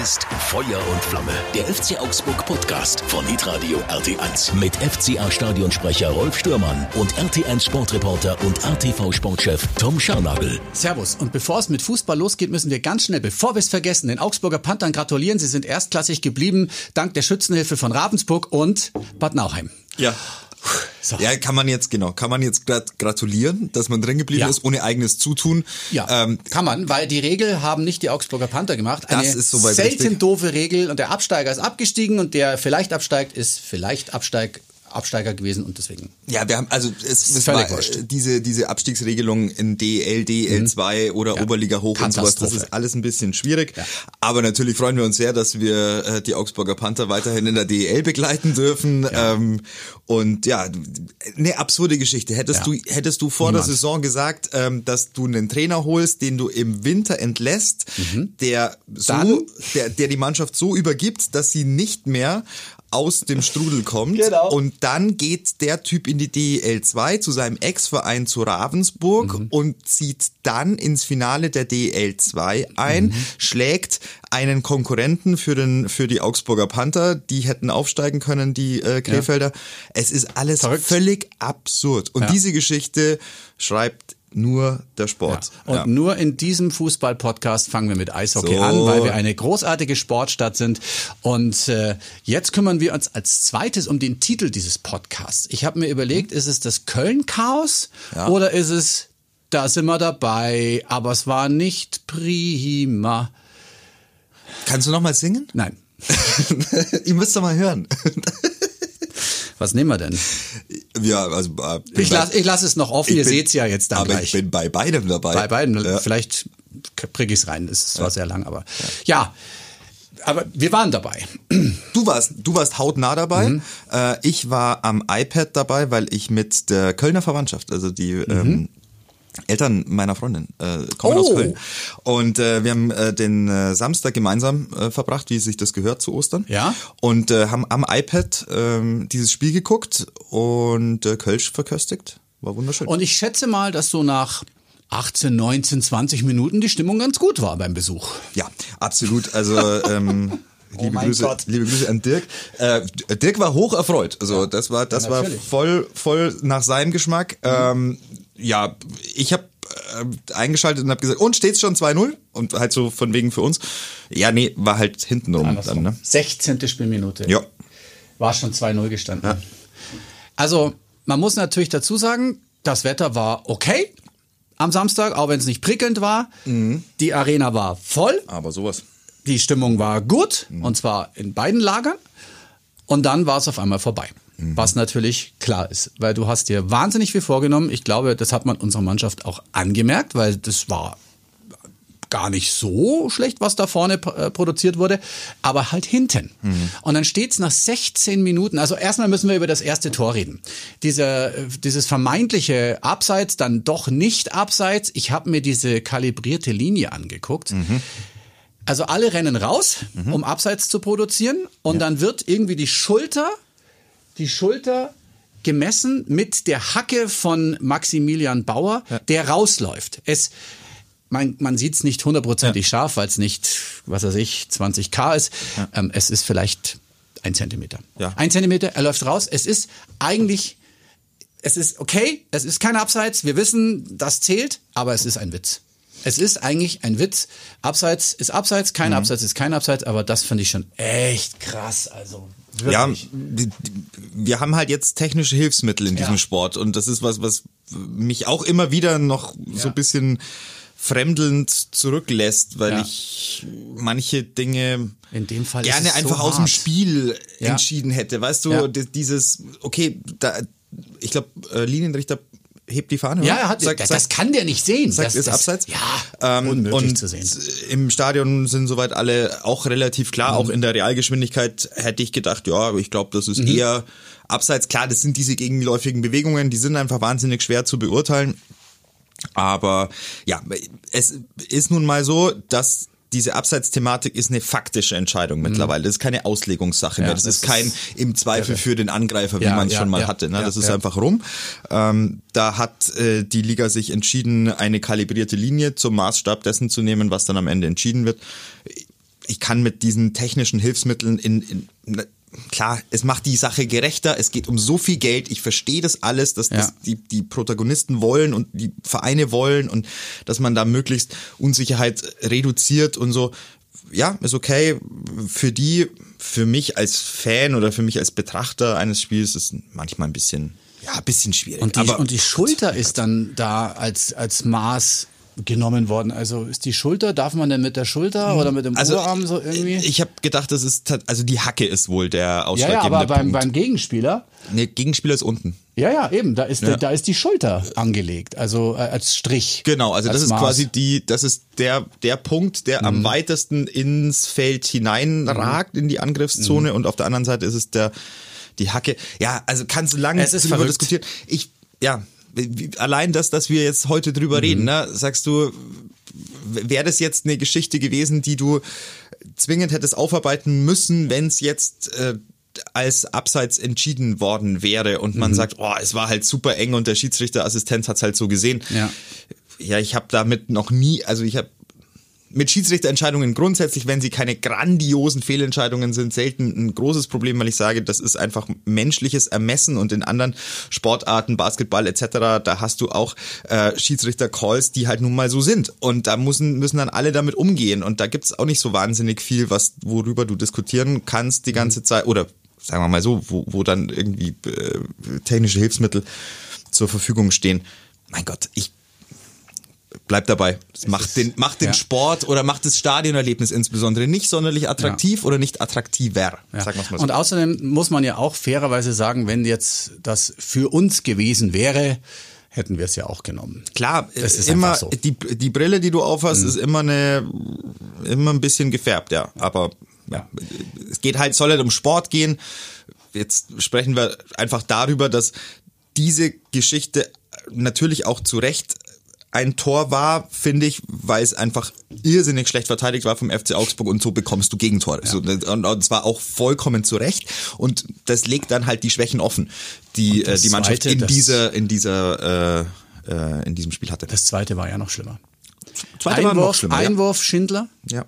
ist Feuer und Flamme. Der FC Augsburg Podcast von Hitradio RT1 mit FCA Stadionsprecher Rolf Stürmann und RT1 Sportreporter und RTV Sportchef Tom Scharnagel. Servus. Und bevor es mit Fußball losgeht, müssen wir ganz schnell, bevor wir es vergessen, den Augsburger Panthern gratulieren. Sie sind erstklassig geblieben, dank der Schützenhilfe von Ravensburg und Bad Nauheim. Ja. So. Ja, kann man jetzt, genau, kann man jetzt gratulieren, dass man drin geblieben ja. ist, ohne eigenes Zutun. Ja, ähm, kann man, weil die Regel haben nicht die Augsburger Panther gemacht. Eine das ist soweit selten richtig. doofe Regel und der Absteiger ist abgestiegen und der vielleicht absteigt, ist vielleicht Absteig Absteiger gewesen und deswegen. Ja, wir haben also es, es war, diese diese Abstiegsregelung in DL, DL2 mhm. oder ja. Oberliga hoch und sowas, das ist alles ein bisschen schwierig. Ja. Aber natürlich freuen wir uns sehr, dass wir äh, die Augsburger Panther weiterhin in der DL begleiten dürfen. Ja. Ähm, und ja, eine absurde Geschichte. Hättest du hättest du vor Niemand. der Saison gesagt, ähm, dass du einen Trainer holst, den du im Winter entlässt, mhm. der so, der der die Mannschaft so übergibt, dass sie nicht mehr aus dem Strudel kommt. Genau. Und dann geht der Typ in die DL2 zu seinem Ex-Verein zu Ravensburg mhm. und zieht dann ins Finale der DL2 ein, mhm. schlägt einen Konkurrenten für den für die Augsburger Panther, die hätten aufsteigen können, die äh, Krefelder. Ja. Es ist alles Verrückt. völlig absurd. Und ja. diese Geschichte schreibt nur der Sport. Ja. Und ja. nur in diesem Fußball-Podcast fangen wir mit Eishockey so. an, weil wir eine großartige Sportstadt sind. Und äh, jetzt kümmern wir uns als zweites um den Titel dieses Podcasts. Ich habe mir überlegt, ist es das Köln-Chaos ja. oder ist es, da sind wir dabei, aber es war nicht prima. Kannst du noch mal singen? Nein. Ihr müsst doch mal hören. Was nehmen wir denn? Ja, also äh, ich lasse ich lass es noch offen. Ihr seht's ja jetzt dann aber gleich. ich bin bei beidem dabei. Bei beidem. Ja. Vielleicht kriege ich es rein. Es war ja. sehr lang, aber ja. Aber wir waren dabei. Du warst, du warst hautnah dabei. Mhm. Äh, ich war am iPad dabei, weil ich mit der Kölner Verwandtschaft, also die mhm. ähm, Eltern meiner Freundin äh, kommen oh. aus Köln. Und äh, wir haben äh, den äh, Samstag gemeinsam äh, verbracht, wie sich das gehört zu Ostern. Ja. Und äh, haben am iPad äh, dieses Spiel geguckt und äh, Kölsch verköstigt. War wunderschön. Und ich schätze mal, dass so nach 18, 19, 20 Minuten die Stimmung ganz gut war beim Besuch. Ja, absolut. Also ähm, Oh liebe, Grüße, Gott. liebe Grüße an Dirk. Äh, Dirk war hoch erfreut. Also das war das ja, war voll voll nach seinem Geschmack. Mhm. Ähm, ja, ich habe äh, eingeschaltet und habe gesagt, und steht's schon 2-0? Und halt so von wegen für uns. Ja, nee, war halt hintenrum dann, ne? 16. Spielminute. Ja. War schon 2-0 gestanden. Ja. Also, man muss natürlich dazu sagen, das Wetter war okay am Samstag, auch wenn es nicht prickelnd war. Mhm. Die Arena war voll. Aber sowas. Die Stimmung war gut, mhm. und zwar in beiden Lagern. Und dann war es auf einmal vorbei. Mhm. Was natürlich klar ist, weil du hast dir wahnsinnig viel vorgenommen. Ich glaube, das hat man unserer Mannschaft auch angemerkt, weil das war gar nicht so schlecht, was da vorne äh, produziert wurde, aber halt hinten. Mhm. Und dann steht's nach 16 Minuten, also erstmal müssen wir über das erste Tor reden. Diese, äh, dieses vermeintliche Abseits, dann doch nicht Abseits. Ich habe mir diese kalibrierte Linie angeguckt. Mhm. Also alle rennen raus, mhm. um Abseits zu produzieren und ja. dann wird irgendwie die Schulter die Schulter gemessen mit der Hacke von Maximilian Bauer, ja. der rausläuft. Es, man, man sieht es nicht hundertprozentig ja. scharf, weil es nicht, was weiß ich, 20k ist. Ähm, es ist vielleicht ein Zentimeter. Ein Zentimeter, er läuft raus. Es ist eigentlich, es ist okay, es ist kein Abseits. Wir wissen, das zählt, aber es ist ein Witz. Es ist eigentlich ein Witz. Abseits ist Abseits, kein mhm. Abseits ist kein Abseits, aber das finde ich schon echt krass. Also Wirklich? Ja, wir haben halt jetzt technische Hilfsmittel in diesem ja. Sport und das ist was, was mich auch immer wieder noch ja. so ein bisschen fremdelnd zurücklässt, weil ja. ich manche Dinge in dem Fall gerne einfach so aus dem Spiel entschieden hätte. Weißt du, dieses, okay, da, ich glaube, äh, Linienrichter hebt die Fahne. Ja, er hat, sagt, das sagt, kann der nicht sehen. Sagt, das ist abseits. Ja, ähm, unmöglich zu sehen. Im Stadion sind soweit alle auch relativ klar. Mhm. Auch in der Realgeschwindigkeit hätte ich gedacht, ja, ich glaube, das ist mhm. eher abseits. Klar, das sind diese gegenläufigen Bewegungen, die sind einfach wahnsinnig schwer zu beurteilen. Aber ja, es ist nun mal so, dass diese Abseitsthematik ist eine faktische Entscheidung mhm. mittlerweile. Das ist keine Auslegungssache ja, mehr. Das, das ist kein im Zweifel für den Angreifer, wie ja, man es ja, schon mal hatte. Ne? das ist einfach rum. Ähm, da hat äh, die Liga sich entschieden, eine kalibrierte Linie zum Maßstab dessen zu nehmen, was dann am Ende entschieden wird ich kann mit diesen technischen Hilfsmitteln in, in klar, es macht die Sache gerechter, es geht um so viel Geld, ich verstehe das alles, dass ja. das die, die Protagonisten wollen und die Vereine wollen und dass man da möglichst Unsicherheit reduziert und so. Ja, ist okay. Für die, für mich als Fan oder für mich als Betrachter eines Spiels ist manchmal ein bisschen, ja, ein bisschen schwierig. Und die, Aber, und die Schulter ist dann da als, als Maß genommen worden. Also ist die Schulter, darf man denn mit der Schulter oder mit dem also, Oberarm so irgendwie? Ich habe gedacht, das ist, also die Hacke ist wohl der ausschlaggebende Ja, ja aber beim, beim Gegenspieler? Nee, Gegenspieler ist unten. Ja, ja, eben, da ist, ja. da ist die Schulter angelegt, also äh, als Strich. Genau, also das ist Maß. quasi die, das ist der, der Punkt, der mhm. am weitesten ins Feld hineinragt, mhm. in die Angriffszone mhm. und auf der anderen Seite ist es der, die Hacke. Ja, also kannst du lange darüber diskutieren. Ich, ja, allein das, dass wir jetzt heute drüber mhm. reden, ne, sagst du, wäre das jetzt eine Geschichte gewesen, die du zwingend hättest aufarbeiten müssen, wenn es jetzt äh, als abseits entschieden worden wäre und man mhm. sagt, oh, es war halt super eng und der Schiedsrichterassistent hat es halt so gesehen. Ja, ja ich habe damit noch nie, also ich habe mit Schiedsrichterentscheidungen grundsätzlich, wenn sie keine grandiosen Fehlentscheidungen sind, selten ein großes Problem, weil ich sage, das ist einfach menschliches Ermessen und in anderen Sportarten, Basketball etc., da hast du auch äh, Schiedsrichter-Calls, die halt nun mal so sind und da müssen, müssen dann alle damit umgehen und da gibt's auch nicht so wahnsinnig viel, was worüber du diskutieren kannst die ganze Zeit oder sagen wir mal so, wo, wo dann irgendwie äh, technische Hilfsmittel zur Verfügung stehen. Mein Gott, ich Bleibt dabei. Es macht den, macht den ja. Sport oder macht das Stadionerlebnis insbesondere nicht sonderlich attraktiv ja. oder nicht attraktiver. Ja. Sagen mal so. Und außerdem muss man ja auch fairerweise sagen, wenn jetzt das für uns gewesen wäre, hätten wir es ja auch genommen. Klar, das ist immer so. die, die Brille, die du aufhast, mhm. ist immer eine immer ein bisschen gefärbt, ja. Aber ja, es geht halt, soll halt um Sport gehen. Jetzt sprechen wir einfach darüber, dass diese Geschichte natürlich auch zu Recht ein Tor war, finde ich, weil es einfach irrsinnig schlecht verteidigt war vom FC Augsburg und so bekommst du Gegentore. Ja. So, und, und zwar auch vollkommen zu Recht und das legt dann halt die Schwächen offen, die äh, die Mannschaft zweite, in dieser in dieser äh, äh, in diesem Spiel hatte. Das zweite war ja noch schlimmer. Zweite Einwurf, war noch schlimmer, Einwurf ja. Schindler. Ja.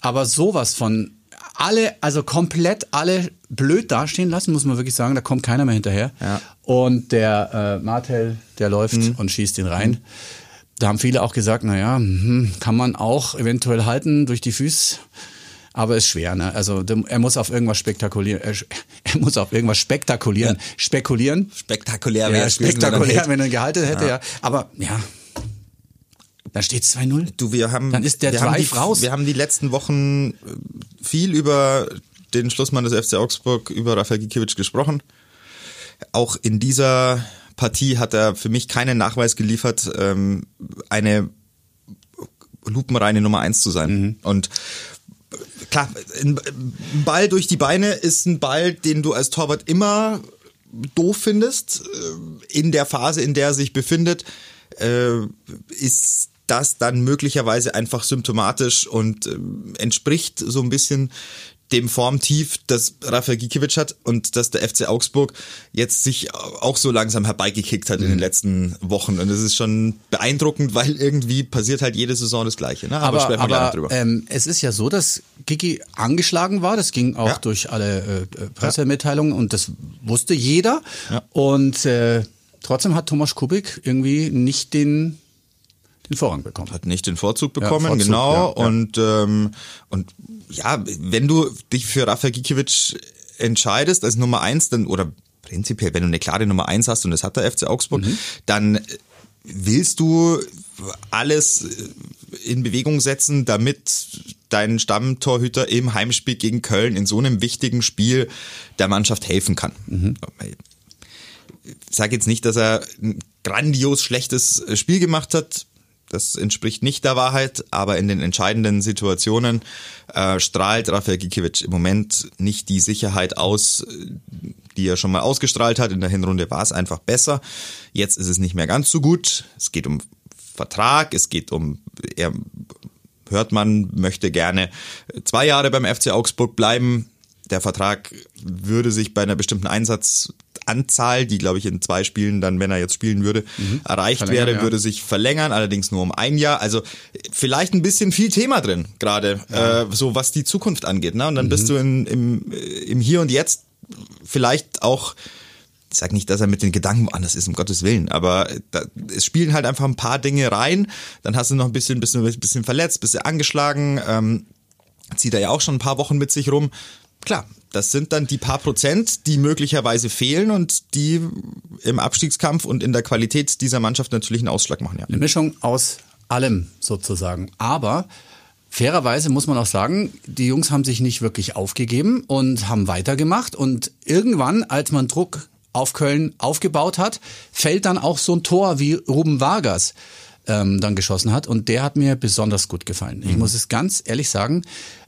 Aber sowas von alle, also komplett alle blöd dastehen lassen, muss man wirklich sagen. Da kommt keiner mehr hinterher. Ja. Und der äh, Martel, der läuft mhm. und schießt ihn rein. Mhm. Da haben viele auch gesagt, naja, hm, kann man auch eventuell halten durch die Füße. Aber ist schwer, ne? Also er muss auf irgendwas spektakulieren. Er, er muss auf irgendwas spektakulieren. Ja. Spekulieren. Spektakulär wäre ja, spektakulär, wenn er gehalten hätte, ja. ja. Aber ja. Da steht 2-0. Du, wir haben, Dann ist der wir Drive die, raus. Wir haben die letzten Wochen äh, viel über den Schlussmann des FC Augsburg, über Rafael Gikiewicz gesprochen. Auch in dieser Partie hat er für mich keinen Nachweis geliefert, ähm, eine lupenreine Nummer eins zu sein. Mhm. Und klar, ein Ball durch die Beine ist ein Ball, den du als Torwart immer doof findest. Äh, in der Phase, in der er sich befindet, äh, ist das dann möglicherweise einfach symptomatisch und äh, entspricht so ein bisschen dem Formtief, das Rafael Gikiewicz hat und dass der FC Augsburg jetzt sich auch so langsam herbeigekickt hat in den mhm. letzten Wochen. Und das ist schon beeindruckend, weil irgendwie passiert halt jede Saison das Gleiche. Ne? Aber, aber, aber drüber. Ähm, es ist ja so, dass Giki angeschlagen war. Das ging auch ja. durch alle äh, Pressemitteilungen und das wusste jeder. Ja. Und äh, trotzdem hat Thomas Kubik irgendwie nicht den den Vorrang bekommen. Hat nicht den Vorzug bekommen, ja, Vorzug, genau. Ja, ja. Und, ähm, und ja, wenn du dich für Rafael Gikiewicz entscheidest als Nummer eins, dann, oder prinzipiell, wenn du eine klare Nummer eins hast und das hat der FC Augsburg, mhm. dann willst du alles in Bewegung setzen, damit dein Stammtorhüter im Heimspiel gegen Köln in so einem wichtigen Spiel der Mannschaft helfen kann. Mhm. Ich sage jetzt nicht, dass er ein grandios schlechtes Spiel gemacht hat. Das entspricht nicht der Wahrheit, aber in den entscheidenden Situationen äh, strahlt Rafael Gikiewicz im Moment nicht die Sicherheit aus, die er schon mal ausgestrahlt hat. In der Hinrunde war es einfach besser. Jetzt ist es nicht mehr ganz so gut. Es geht um Vertrag, es geht um, er hört man, möchte gerne zwei Jahre beim FC Augsburg bleiben. Der Vertrag würde sich bei einer bestimmten Einsatz Anzahl, die glaube ich in zwei Spielen dann, wenn er jetzt spielen würde, mhm. erreicht wäre, ja. würde sich verlängern, allerdings nur um ein Jahr. Also vielleicht ein bisschen viel Thema drin, gerade ja. äh, so was die Zukunft angeht. Ne? Und dann mhm. bist du in, im, im Hier und Jetzt vielleicht auch ich sag nicht, dass er mit den Gedanken anders ist, um Gottes Willen, aber da, es spielen halt einfach ein paar Dinge rein. Dann hast du noch ein bisschen, ein bisschen verletzt, bist du angeschlagen, ähm, zieht er ja auch schon ein paar Wochen mit sich rum. Klar, das sind dann die paar Prozent, die möglicherweise fehlen und die im Abstiegskampf und in der Qualität dieser Mannschaft natürlich einen Ausschlag machen. Ja. Eine Mischung aus allem sozusagen. Aber Fairerweise muss man auch sagen, die Jungs haben sich nicht wirklich aufgegeben und haben weitergemacht. Und irgendwann, als man Druck auf Köln aufgebaut hat, fällt dann auch so ein Tor wie Ruben Vargas ähm, dann geschossen hat. Und der hat mir besonders gut gefallen. Ich mhm. muss es ganz ehrlich sagen.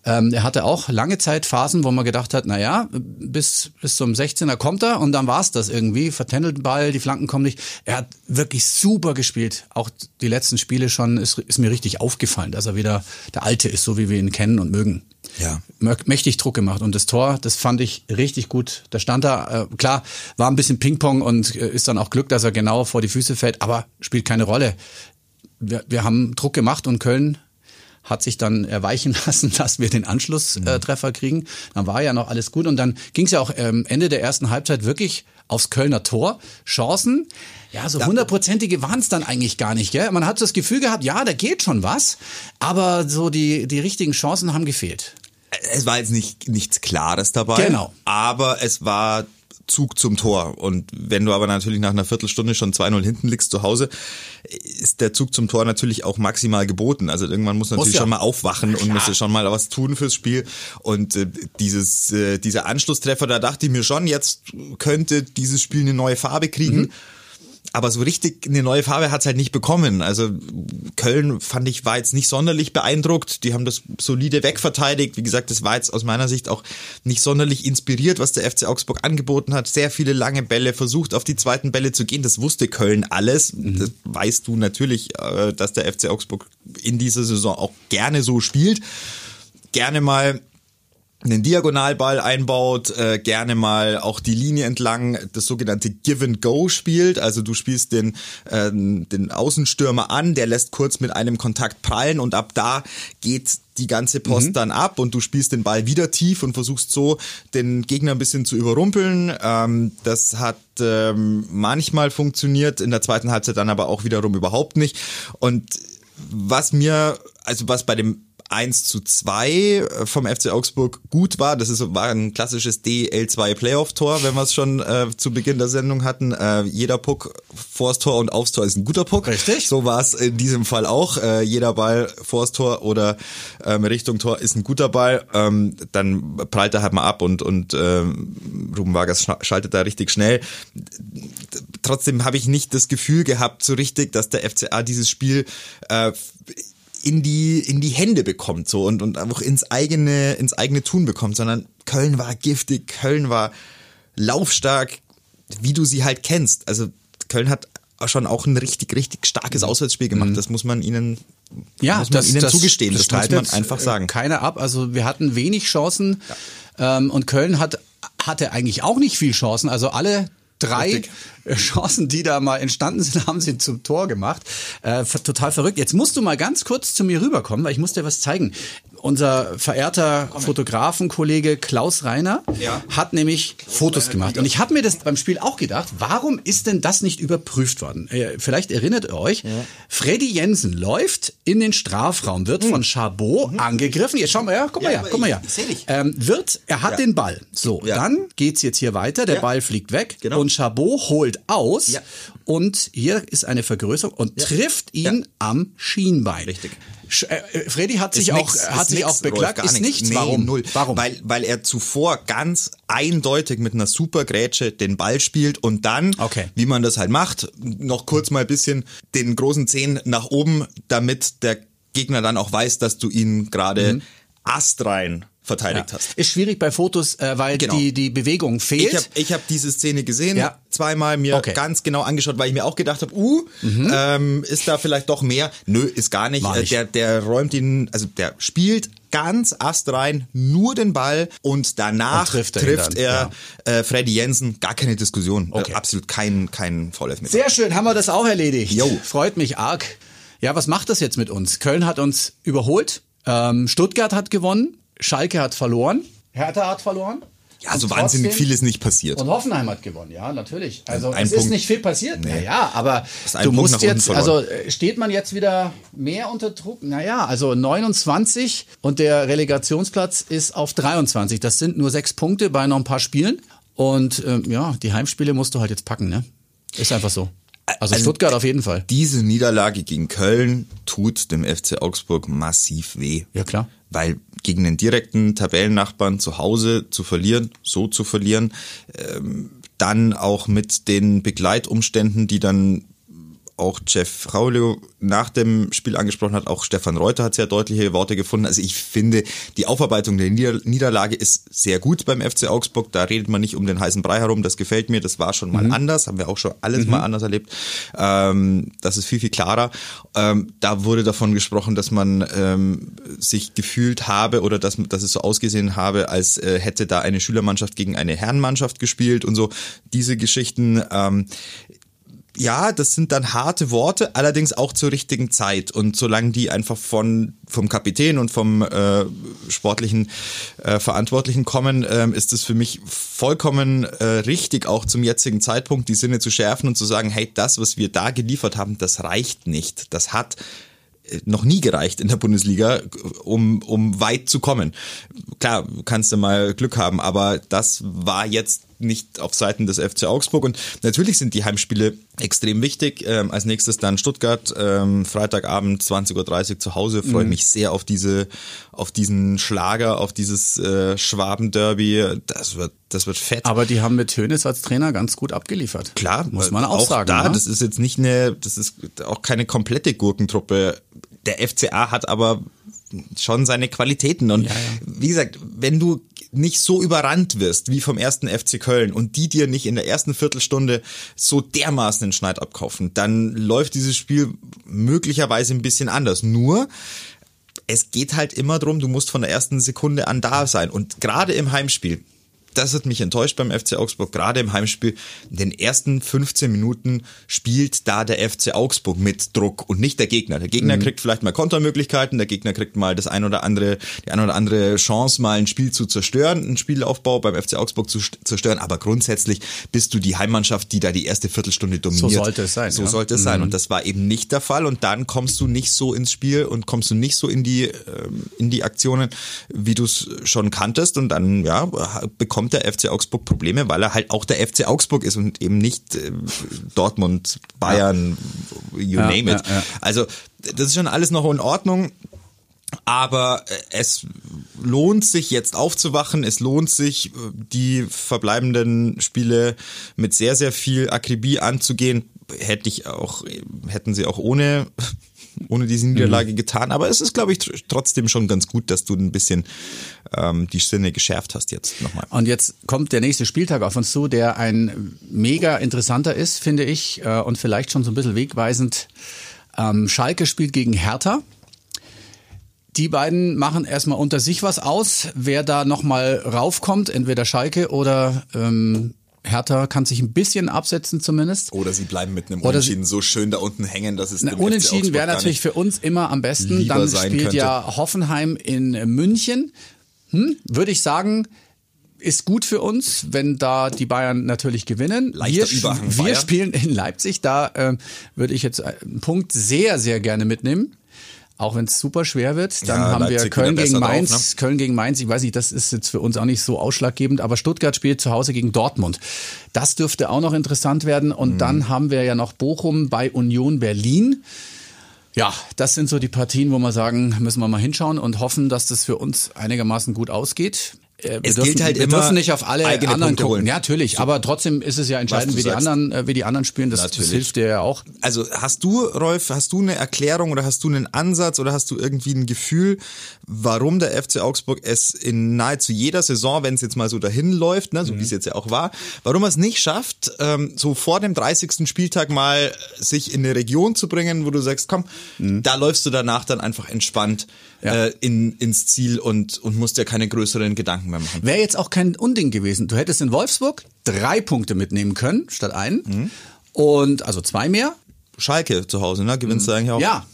Ähm, er hatte auch lange Zeit Phasen, wo man gedacht hat, na ja, bis, bis zum 16er kommt er und dann war's das irgendwie. Vertändelt Ball, die Flanken kommen nicht. Er hat wirklich super gespielt. Auch die letzten Spiele schon ist, ist mir richtig aufgefallen, dass er wieder der Alte ist, so wie wir ihn kennen und mögen. Ja. Mächtig Druck gemacht. Und das Tor, das fand ich richtig gut. Da stand er, äh, klar, war ein bisschen Ping-Pong und äh, ist dann auch Glück, dass er genau vor die Füße fällt, aber spielt keine Rolle wir, wir haben Druck gemacht und Köln hat sich dann erweichen lassen, dass wir den Anschlusstreffer kriegen. Dann war ja noch alles gut und dann ging es ja auch ähm, Ende der ersten Halbzeit wirklich aufs Kölner Tor. Chancen, ja, so hundertprozentige waren es dann eigentlich gar nicht. Gell? Man hat das Gefühl gehabt, ja, da geht schon was, aber so die, die richtigen Chancen haben gefehlt. Es war jetzt nicht nichts Klares dabei. Genau. Aber es war Zug zum Tor. Und wenn du aber natürlich nach einer Viertelstunde schon 2-0 hinten liegst zu Hause, ist der Zug zum Tor natürlich auch maximal geboten. Also irgendwann muss natürlich ja. schon mal aufwachen und muss schon mal was tun fürs Spiel. Und äh, dieses, äh, dieser Anschlusstreffer, da dachte ich mir schon, jetzt könnte dieses Spiel eine neue Farbe kriegen. Mhm aber so richtig eine neue Farbe hat's halt nicht bekommen. Also Köln fand ich war jetzt nicht sonderlich beeindruckt. Die haben das solide wegverteidigt. Wie gesagt, das war jetzt aus meiner Sicht auch nicht sonderlich inspiriert, was der FC Augsburg angeboten hat. Sehr viele lange Bälle, versucht auf die zweiten Bälle zu gehen. Das wusste Köln alles. Mhm. Das weißt du natürlich, äh, dass der FC Augsburg in dieser Saison auch gerne so spielt. Gerne mal einen Diagonalball einbaut, äh, gerne mal auch die Linie entlang das sogenannte Give and Go spielt. Also du spielst den, äh, den Außenstürmer an, der lässt kurz mit einem Kontakt prallen und ab da geht die ganze Post mhm. dann ab und du spielst den Ball wieder tief und versuchst so den Gegner ein bisschen zu überrumpeln. Ähm, das hat ähm, manchmal funktioniert, in der zweiten Halbzeit dann aber auch wiederum überhaupt nicht. Und was mir, also was bei dem 1 zu 2 äh, vom FC Augsburg gut war. Das ist, war ein klassisches DL2 Playoff-Tor, wenn wir es schon äh, zu Beginn der Sendung hatten. Äh, jeder Puck vors Tor und aufs Tor ist ein guter Puck. Richtig. So war es in diesem Fall auch. Äh, jeder Ball vors Tor oder ähm, Richtung Tor ist ein guter Ball. Ähm, dann prallt er halt mal ab und, und ähm, Ruben Vargas schaltet da richtig schnell. Trotzdem habe ich nicht das Gefühl gehabt, so richtig, dass der FCA dieses Spiel äh, in die, in die Hände bekommt, so, und, und auch ins eigene, ins eigene Tun bekommt, sondern Köln war giftig, Köln war laufstark, wie du sie halt kennst. Also Köln hat schon auch ein richtig, richtig starkes mhm. Auswärtsspiel gemacht. Mhm. Das muss man ihnen, ja, muss man das, ihnen das, zugestehen. Das, das muss man einfach sagen. Keiner ab. Also wir hatten wenig Chancen ja. ähm, und Köln hat hatte eigentlich auch nicht viel Chancen. Also alle drei Richtig. Chancen, die da mal entstanden sind, haben sie zum Tor gemacht. Äh, total verrückt. Jetzt musst du mal ganz kurz zu mir rüberkommen, weil ich muss dir was zeigen. Unser verehrter Fotografenkollege Klaus Reiner ja. hat nämlich Fotos gemacht. Und ich habe mir das beim Spiel auch gedacht, warum ist denn das nicht überprüft worden? Äh, vielleicht erinnert ihr euch, ja. Freddy Jensen läuft in den Strafraum, wird mhm. von Chabot mhm. angegriffen. Jetzt schau mal her, guck mal ja, her, guck mal her. Ähm, wird, er hat den Ball. So, dann geht's jetzt hier weiter, der Ball fliegt weg genau. und Chabot holt aus ja. und hier ist eine Vergrößerung und ja. trifft ihn ja. am Schienbein. Richtig. Äh, äh, Freddy hat sich auch hat sich auch beklagt, ist nichts. Nee, Warum? Null. Warum? Weil weil er zuvor ganz eindeutig mit einer super Grätsche den Ball spielt und dann, okay. wie man das halt macht, noch kurz mal ein bisschen den großen Zehen nach oben, damit der Gegner dann auch weiß, dass du ihn gerade mhm. astrein verteidigt ja. hast. Ist schwierig bei Fotos, äh, weil genau. die, die Bewegung fehlt. Ich habe ich hab diese Szene gesehen, ja. zweimal mir okay. ganz genau angeschaut, weil ich mir auch gedacht habe, uh, mhm. ähm, ist da vielleicht doch mehr? Nö, ist gar nicht. nicht. Der, der räumt ihn, also der spielt ganz astrein nur den Ball und danach und trifft er, trifft er ja. äh, Freddy Jensen. Gar keine Diskussion. Okay. Absolut kein, kein Vollelfmeter. Sehr schön, haben wir das auch erledigt. Jo. Freut mich arg. Ja, was macht das jetzt mit uns? Köln hat uns überholt. Ähm, Stuttgart hat gewonnen. Schalke hat verloren, Hertha hat verloren. Ja, so wahnsinnig viel ist nicht passiert. Und Hoffenheim hat gewonnen, ja, natürlich. Also ein es Punkt. ist nicht viel passiert. Nee. Naja, aber du musst jetzt, also äh, steht man jetzt wieder mehr unter Druck? Naja, also 29 und der Relegationsplatz ist auf 23. Das sind nur sechs Punkte bei noch ein paar Spielen. Und ähm, ja, die Heimspiele musst du halt jetzt packen, ne? Ist einfach so. Also, also Stuttgart auf jeden Fall. Diese Niederlage gegen Köln tut dem FC Augsburg massiv weh. Ja, klar. Weil gegen den direkten Tabellennachbarn zu Hause zu verlieren, so zu verlieren, ähm, dann auch mit den Begleitumständen, die dann auch Jeff Raulio nach dem Spiel angesprochen hat, auch Stefan Reuter hat sehr deutliche Worte gefunden. Also ich finde, die Aufarbeitung der Nieder Niederlage ist sehr gut beim FC Augsburg. Da redet man nicht um den heißen Brei herum. Das gefällt mir. Das war schon mal mhm. anders. Haben wir auch schon alles mhm. mal anders erlebt. Ähm, das ist viel, viel klarer. Ähm, da wurde davon gesprochen, dass man ähm, sich gefühlt habe oder dass, dass es so ausgesehen habe, als äh, hätte da eine Schülermannschaft gegen eine Herrenmannschaft gespielt und so. Diese Geschichten. Ja, das sind dann harte Worte, allerdings auch zur richtigen Zeit. Und solange die einfach von vom Kapitän und vom äh, sportlichen äh, Verantwortlichen kommen, äh, ist es für mich vollkommen äh, richtig, auch zum jetzigen Zeitpunkt die Sinne zu schärfen und zu sagen, hey, das, was wir da geliefert haben, das reicht nicht. Das hat äh, noch nie gereicht in der Bundesliga, um, um weit zu kommen. Klar, kannst du mal Glück haben, aber das war jetzt nicht auf Seiten des FC Augsburg. Und natürlich sind die Heimspiele extrem wichtig. Ähm, als nächstes dann Stuttgart, ähm, Freitagabend 20.30 Uhr zu Hause. Freue mhm. mich sehr auf diese, auf diesen Schlager, auf dieses äh, Schwabenderby. Das wird, das wird fett. Aber die haben mit Hönes als Trainer ganz gut abgeliefert. Klar, muss man auch, auch sagen. Da, ne? das ist jetzt nicht eine, das ist auch keine komplette Gurkentruppe. Der FCA hat aber schon seine Qualitäten. Und ja, ja. wie gesagt, wenn du nicht so überrannt wirst wie vom ersten FC Köln und die dir nicht in der ersten Viertelstunde so dermaßen den Schneid abkaufen, dann läuft dieses Spiel möglicherweise ein bisschen anders. Nur, es geht halt immer drum, du musst von der ersten Sekunde an da sein. Und gerade im Heimspiel, das hat mich enttäuscht beim FC Augsburg, gerade im Heimspiel. In den ersten 15 Minuten spielt da der FC Augsburg mit Druck und nicht der Gegner. Der Gegner mhm. kriegt vielleicht mal Kontermöglichkeiten, der Gegner kriegt mal das ein oder andere, die ein oder andere Chance, mal ein Spiel zu zerstören, einen Spielaufbau beim FC Augsburg zu zerstören. Aber grundsätzlich bist du die Heimmannschaft, die da die erste Viertelstunde dominiert. So sollte es sein. So ja. sollte es mhm. sein. Und das war eben nicht der Fall. Und dann kommst du nicht so ins Spiel und kommst du nicht so in die, ähm, in die Aktionen, wie du es schon kanntest. Und dann, ja, bekommt bekommt der FC Augsburg Probleme, weil er halt auch der FC Augsburg ist und eben nicht äh, Dortmund, Bayern, ja. you name ja, it. Ja, also das ist schon alles noch in Ordnung. Aber äh, es lohnt sich jetzt aufzuwachen, es lohnt sich, äh, die verbleibenden Spiele mit sehr, sehr viel Akribie anzugehen. Hätte ich auch, hätten sie auch ohne ohne diese Niederlage mhm. getan. Aber es ist, glaube ich, trotzdem schon ganz gut, dass du ein bisschen ähm, die Sinne geschärft hast jetzt nochmal. Und jetzt kommt der nächste Spieltag auf uns zu, der ein mega interessanter ist, finde ich, äh, und vielleicht schon so ein bisschen wegweisend. Ähm, Schalke spielt gegen Hertha. Die beiden machen erstmal unter sich was aus, wer da nochmal raufkommt, entweder Schalke oder ähm, Hertha kann sich ein bisschen absetzen zumindest. Oder sie bleiben mit einem Unentschieden so schön da unten hängen, dass es Na, Unentschieden wäre natürlich für uns immer am besten. Dann spielt könnte. ja Hoffenheim in München. Hm, Würde ich sagen, ist gut für uns, wenn da die Bayern natürlich gewinnen. Leichter wir, wir Bayern. spielen in Leipzig, da äh, würde ich jetzt einen Punkt sehr, sehr gerne mitnehmen auch wenn es super schwer wird. Dann ja, haben Leipzig wir Köln gegen Mainz. Drauf, ne? Köln gegen Mainz, ich weiß nicht, das ist jetzt für uns auch nicht so ausschlaggebend, aber Stuttgart spielt zu Hause gegen Dortmund. Das dürfte auch noch interessant werden. Und mhm. dann haben wir ja noch Bochum bei Union Berlin. Ja, das sind so die Partien, wo wir sagen, müssen wir mal hinschauen und hoffen, dass das für uns einigermaßen gut ausgeht. Äh, es dürfen, gilt halt wir immer dürfen nicht auf alle anderen Punkte gucken. Holen. Ja, natürlich, so. aber trotzdem ist es ja entscheidend, wie die anderen, äh, wie die anderen spielen. Das, das, hilft dir ja auch. Also hast du, Rolf, hast du eine Erklärung oder hast du einen Ansatz oder hast du irgendwie ein Gefühl, warum der FC Augsburg es in nahezu jeder Saison, wenn es jetzt mal so dahin läuft, ne, so mhm. wie es jetzt ja auch war, warum er es nicht schafft, ähm, so vor dem 30. Spieltag mal sich in eine Region zu bringen, wo du sagst, komm, mhm. da läufst du danach dann einfach entspannt ja. äh, in, ins Ziel und, und musst dir keine größeren Gedanken mehr machen. Wäre jetzt auch kein Unding gewesen. Du hättest in Wolfsburg drei Punkte mitnehmen können, statt einen. Mhm. Und also zwei mehr. Schalke zu Hause, ne? Gewinnst mhm. du eigentlich auch? Ja,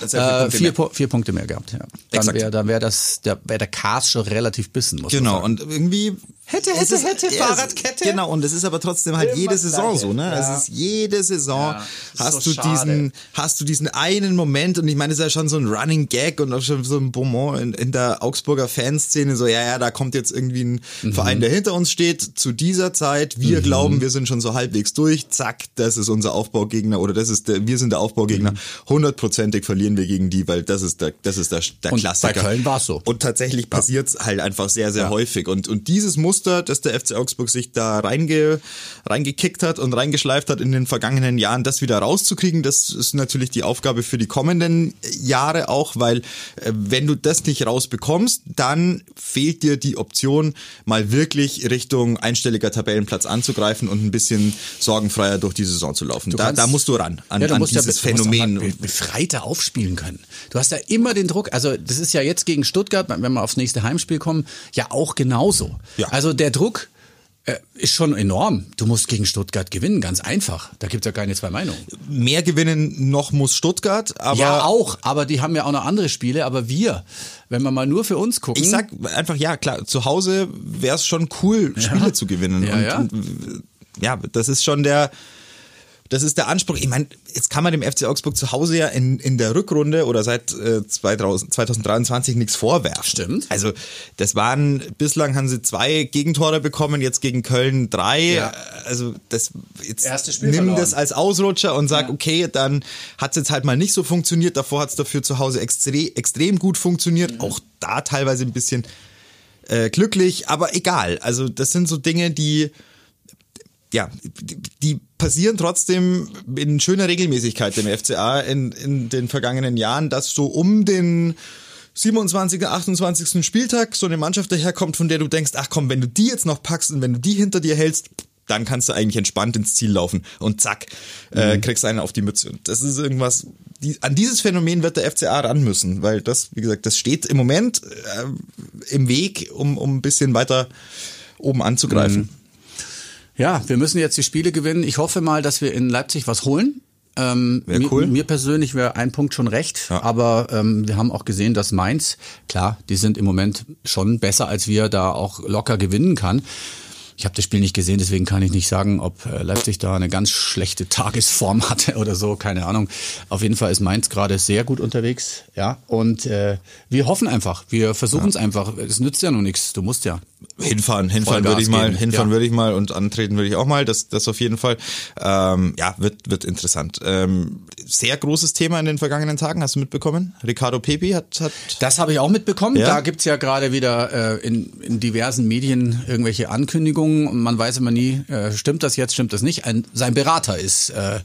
äh, vier, Punkte vier, Punkte mehr gehabt. Ja. Dann wäre wär das der, wär der Cast schon relativ bissen. Muss genau, und irgendwie Hätte, hätte, ist, hätte, Fahrradkette. Genau, und es ist aber trotzdem halt Immer jede Saison so, ne? Ja. Es ist jede Saison ja, hast so du schade. diesen, hast du diesen einen Moment und ich meine, es ist ja schon so ein Running Gag und auch schon so ein Bonbon in, in der Augsburger Fanszene, so, ja, ja, da kommt jetzt irgendwie ein mhm. Verein, der hinter uns steht, zu dieser Zeit, wir mhm. glauben, wir sind schon so halbwegs durch, zack, das ist unser Aufbaugegner oder das ist der, wir sind der Aufbaugegner, mhm. hundertprozentig verlieren wir gegen die, weil das ist der, das ist der, der und Klassiker. Bei Köln war so. Und tatsächlich passiert's halt einfach sehr, sehr häufig und, und dieses Muster Muster, dass der FC Augsburg sich da reinge, reingekickt hat und reingeschleift hat in den vergangenen Jahren, das wieder rauszukriegen, das ist natürlich die Aufgabe für die kommenden Jahre auch, weil äh, wenn du das nicht rausbekommst, dann fehlt dir die Option, mal wirklich Richtung einstelliger Tabellenplatz anzugreifen und ein bisschen sorgenfreier durch die Saison zu laufen. Da, da, musst du ran, an, ja, du an dieses ja, Phänomen. Be befreiter aufspielen können. Du hast ja immer den Druck, also das ist ja jetzt gegen Stuttgart, wenn wir aufs nächste Heimspiel kommen, ja auch genauso. Ja. Also der Druck äh, ist schon enorm. Du musst gegen Stuttgart gewinnen, ganz einfach. Da gibt es ja keine zwei Meinungen. Mehr gewinnen noch muss Stuttgart, aber. Ja, auch, aber die haben ja auch noch andere Spiele, aber wir, wenn wir mal nur für uns gucken. Ich sag einfach, ja, klar, zu Hause wäre es schon cool, Spiele ja. zu gewinnen. Ja, und, ja. Und, ja, das ist schon der, das ist der Anspruch. Ich meine, jetzt kann man dem FC Augsburg zu Hause ja in, in der Rückrunde oder seit äh, 2000, 2023 nichts vorwerfen. Stimmt. Also das waren, bislang haben sie zwei Gegentore bekommen, jetzt gegen Köln drei. Ja. Also das jetzt Erste Spiel nimm verloren. das als Ausrutscher und sag, ja. okay, dann hat es jetzt halt mal nicht so funktioniert. Davor hat es dafür zu Hause extrem, extrem gut funktioniert. Mhm. Auch da teilweise ein bisschen äh, glücklich, aber egal. Also das sind so Dinge, die ja, die passieren trotzdem in schöner Regelmäßigkeit dem FCA in, in den vergangenen Jahren, dass so um den 27., 28. Spieltag so eine Mannschaft daherkommt, von der du denkst, ach komm, wenn du die jetzt noch packst und wenn du die hinter dir hältst, dann kannst du eigentlich entspannt ins Ziel laufen und zack, äh, mhm. äh, kriegst einen auf die Mütze. Und das ist irgendwas, die, an dieses Phänomen wird der FCA ran müssen, weil das, wie gesagt, das steht im Moment äh, im Weg, um, um ein bisschen weiter oben anzugreifen. Mhm. Ja, wir müssen jetzt die Spiele gewinnen. Ich hoffe mal, dass wir in Leipzig was holen. Ähm, mir, cool. mir persönlich wäre ein Punkt schon recht, ja. aber ähm, wir haben auch gesehen, dass Mainz, klar, die sind im Moment schon besser, als wir da auch locker gewinnen kann. Ich habe das Spiel nicht gesehen, deswegen kann ich nicht sagen, ob äh, Leipzig da eine ganz schlechte Tagesform hatte oder so, keine Ahnung. Auf jeden Fall ist Mainz gerade sehr gut unterwegs, ja. Und äh, wir hoffen einfach, wir versuchen es ja. einfach. Es nützt ja nur nichts. Du musst ja hinfahren, hinfahren würde ich mal, geben. hinfahren ja. würde ich mal und antreten würde ich auch mal. Das, das auf jeden Fall. Ähm, ja, wird wird interessant. Ähm, sehr großes Thema in den vergangenen Tagen. Hast du mitbekommen? Ricardo Pepi hat hat. Das habe ich auch mitbekommen. Ja? Da gibt's ja gerade wieder äh, in, in diversen Medien irgendwelche Ankündigungen und man weiß immer nie, äh, stimmt das jetzt, stimmt das nicht. Ein, sein Berater ist äh,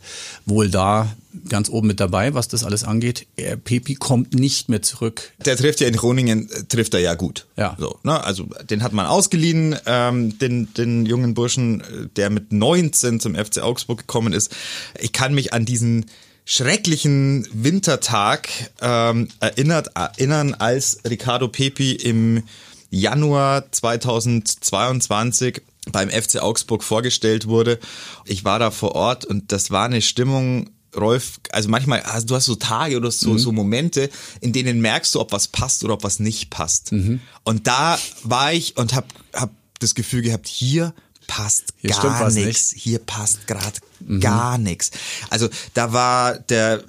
wohl da ganz oben mit dabei, was das alles angeht. Er, Pepi kommt nicht mehr zurück. Der trifft ja in Groningen, äh, trifft er ja gut. Ja. So, ne? Also den hat man ausgeliehen, ähm, den, den jungen Burschen, äh, der mit 19 zum FC Augsburg gekommen ist. Ich kann mich an diesen schrecklichen Wintertag ähm, erinnert, erinnern, als Ricardo Pepi im Januar 2022 beim FC Augsburg vorgestellt wurde. Ich war da vor Ort und das war eine Stimmung, Rolf, also manchmal, also du hast so Tage oder so, mhm. so Momente, in denen merkst du, ob was passt oder ob was nicht passt. Mhm. Und da war ich und hab, hab das Gefühl gehabt, hier passt hier gar nichts. Hier passt gerade mhm. gar nichts. Also da war der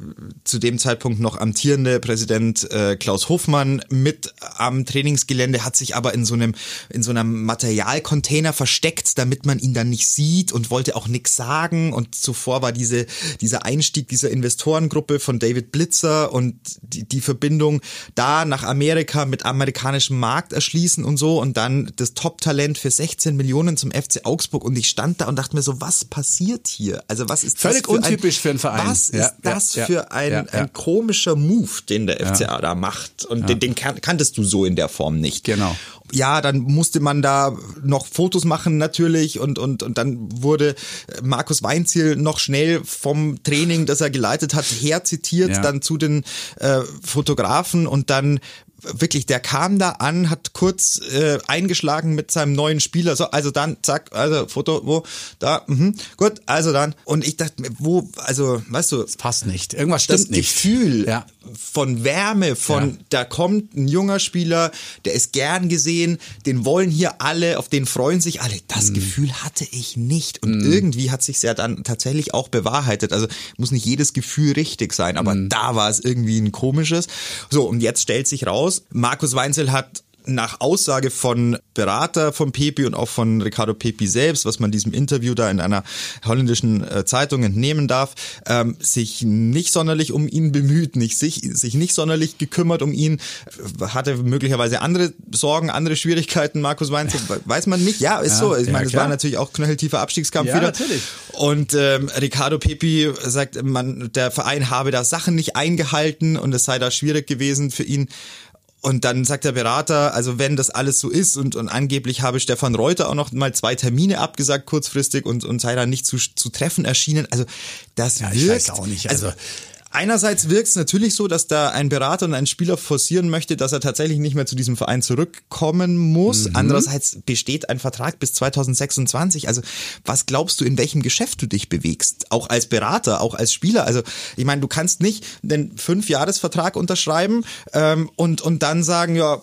zu dem Zeitpunkt noch amtierende Präsident äh, Klaus Hofmann mit am Trainingsgelände, hat sich aber in so einem in so einem Materialcontainer versteckt, damit man ihn dann nicht sieht und wollte auch nichts sagen. Und zuvor war diese dieser Einstieg dieser Investorengruppe von David Blitzer und die, die Verbindung da nach Amerika mit amerikanischem Markt erschließen und so und dann das Top-Talent für 16 Millionen zum FC Augsburg und ich stand da und dachte mir so, was passiert hier? Also was ist Völlig das für untypisch ein, für einen Verein. Was ist ja, das ja, für ein, ja, ein komischer Move, den der FCA da macht? Und den, den kanntest du so in der Form nicht. Genau ja, dann musste man da noch Fotos machen natürlich und, und, und dann wurde Markus Weinziel noch schnell vom Training, das er geleitet hat, herzitiert, dann zu den äh, Fotografen und dann wirklich, der kam da an, hat kurz äh, eingeschlagen mit seinem neuen Spieler. So, also dann, zack, also Foto, wo, da, mhm, gut, also dann. Und ich dachte wo, also, weißt du. Das passt nicht. Irgendwas stimmt das nicht. Gefühl ja. von Wärme, von, ja. da kommt ein junger Spieler, der ist gern gesehen, den wollen hier alle, auf den freuen sich alle. Das mhm. Gefühl hatte ich nicht. Und mhm. irgendwie hat sich ja dann tatsächlich auch bewahrheitet. Also muss nicht jedes Gefühl richtig sein, aber mhm. da war es irgendwie ein komisches. So, und jetzt stellt sich raus, aus. Markus Weinzel hat nach Aussage von Berater von Pepi und auch von Ricardo Pepi selbst, was man diesem Interview da in einer holländischen äh, Zeitung entnehmen darf, ähm, sich nicht sonderlich um ihn bemüht, nicht sich, sich nicht sonderlich gekümmert um ihn, hatte möglicherweise andere Sorgen, andere Schwierigkeiten, Markus Weinzel, weiß man nicht. Ja, ist ja, so. Ich ja, meine, es war natürlich auch knöcheltiefer Abstiegskampf ja, wieder. natürlich. Und ähm, Ricardo Pepi sagt, man, der Verein habe da Sachen nicht eingehalten und es sei da schwierig gewesen für ihn, und dann sagt der Berater, also wenn das alles so ist und, und angeblich habe Stefan Reuter auch noch mal zwei Termine abgesagt kurzfristig und, und sei dann nicht zu, zu treffen erschienen. Also das ja, wirkt. Ich weiß auch nicht. Also, also Einerseits wirkt es natürlich so, dass da ein Berater und ein Spieler forcieren möchte, dass er tatsächlich nicht mehr zu diesem Verein zurückkommen muss. Mhm. Andererseits besteht ein Vertrag bis 2026. Also was glaubst du, in welchem Geschäft du dich bewegst? Auch als Berater, auch als Spieler. Also ich meine, du kannst nicht den Fünfjahresvertrag unterschreiben ähm, und, und dann sagen, ja,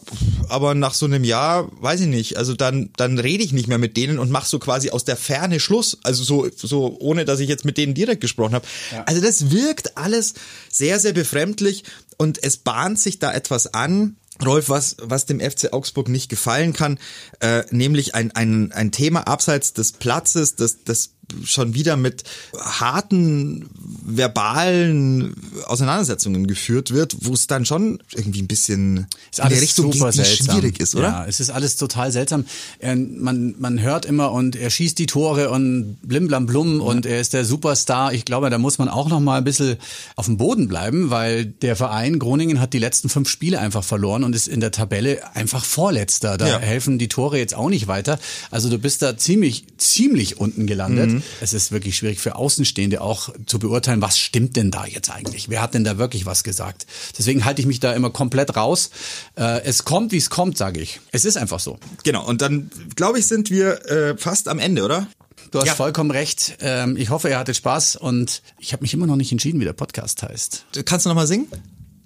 aber nach so einem Jahr, weiß ich nicht, also dann, dann rede ich nicht mehr mit denen und mach so quasi aus der Ferne Schluss. Also so, so ohne, dass ich jetzt mit denen direkt gesprochen habe. Ja. Also das wirkt alles sehr, sehr befremdlich und es bahnt sich da etwas an, Rolf, was, was dem FC Augsburg nicht gefallen kann, äh, nämlich ein, ein, ein Thema abseits des Platzes, das, das schon wieder mit harten verbalen Auseinandersetzungen geführt wird, wo es dann schon irgendwie ein bisschen ist in der Richtung super geht, schwierig ist, oder? Ja, es ist alles total seltsam. Man, man hört immer und er schießt die Tore und blim blam blum ja. und er ist der Superstar. Ich glaube, da muss man auch noch mal ein bisschen auf dem Boden bleiben, weil der Verein Groningen hat die letzten fünf Spiele einfach verloren und ist in der Tabelle einfach Vorletzter. Da ja. helfen die Tore jetzt auch nicht weiter. Also du bist da ziemlich, ziemlich unten gelandet. Mhm. Es ist wirklich schwierig für Außenstehende auch zu beurteilen, was stimmt denn da jetzt eigentlich? Wer hat denn da wirklich was gesagt? Deswegen halte ich mich da immer komplett raus. Äh, es kommt, wie es kommt, sage ich. Es ist einfach so. Genau, und dann, glaube ich, sind wir äh, fast am Ende, oder? Du hast ja. vollkommen recht. Ähm, ich hoffe, ihr hattet Spaß und ich habe mich immer noch nicht entschieden, wie der Podcast heißt. Kannst du noch mal singen?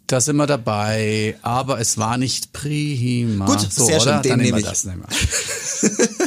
Da sind wir dabei, aber es war nicht prima. Gut, so, sehr schön, den Dann nehme ich. Das, nehmen wir.